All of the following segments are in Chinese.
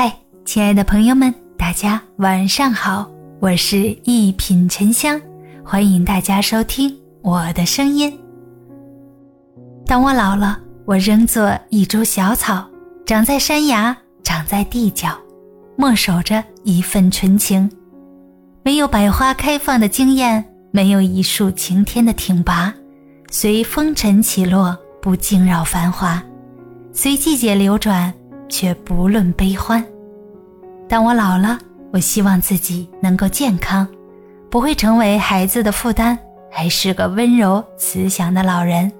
嗨，亲爱的朋友们，大家晚上好，我是一品沉香，欢迎大家收听我的声音。当我老了，我仍做一株小草，长在山崖，长在地角，默守着一份纯情。没有百花开放的惊艳，没有一树擎天的挺拔，随风尘起落，不惊扰繁华，随季节流转，却不论悲欢。当我老了，我希望自己能够健康，不会成为孩子的负担，还是个温柔慈祥的老人，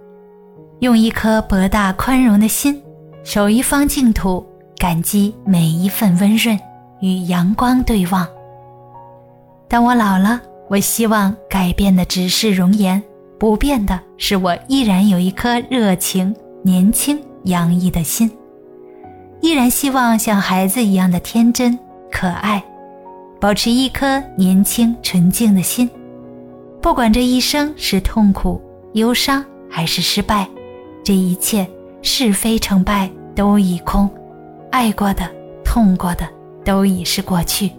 用一颗博大宽容的心，守一方净土，感激每一份温润，与阳光对望。当我老了，我希望改变的只是容颜，不变的是我依然有一颗热情、年轻、洋溢的心，依然希望像孩子一样的天真可爱，保持一颗年轻纯净的心。不管这一生是痛苦、忧伤还是失败，这一切是非成败都已空，爱过的、痛过的都已是过去。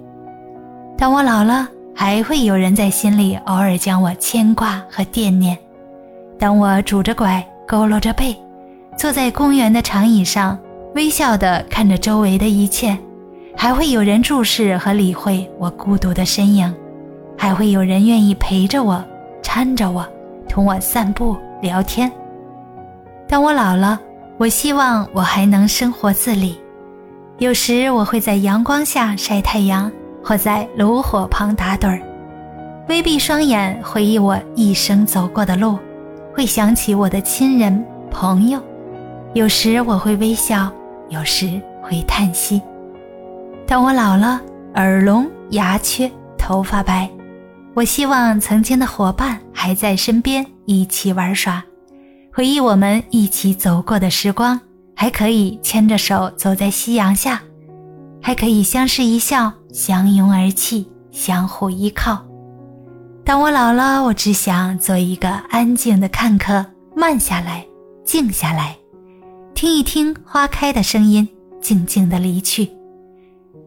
当我老了。还会有人在心里偶尔将我牵挂和惦念。当我拄着拐，佝偻着背，坐在公园的长椅上，微笑地看着周围的一切，还会有人注视和理会我孤独的身影，还会有人愿意陪着我，搀着我，同我散步聊天。当我老了，我希望我还能生活自理，有时我会在阳光下晒太阳。或在炉火旁打盹儿，微闭双眼回忆我一生走过的路，会想起我的亲人朋友。有时我会微笑，有时会叹息。当我老了，耳聋、牙缺、头发白，我希望曾经的伙伴还在身边，一起玩耍，回忆我们一起走过的时光，还可以牵着手走在夕阳下。还可以相视一笑，相拥而泣，相互依靠。当我老了，我只想做一个安静的看客，慢下来，静下来，听一听花开的声音，静静的离去。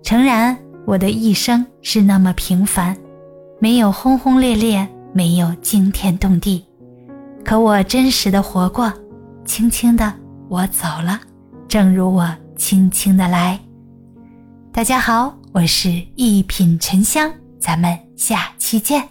诚然，我的一生是那么平凡，没有轰轰烈烈，没有惊天动地，可我真实的活过，轻轻的我走了，正如我轻轻的来。大家好，我是一品沉香，咱们下期见。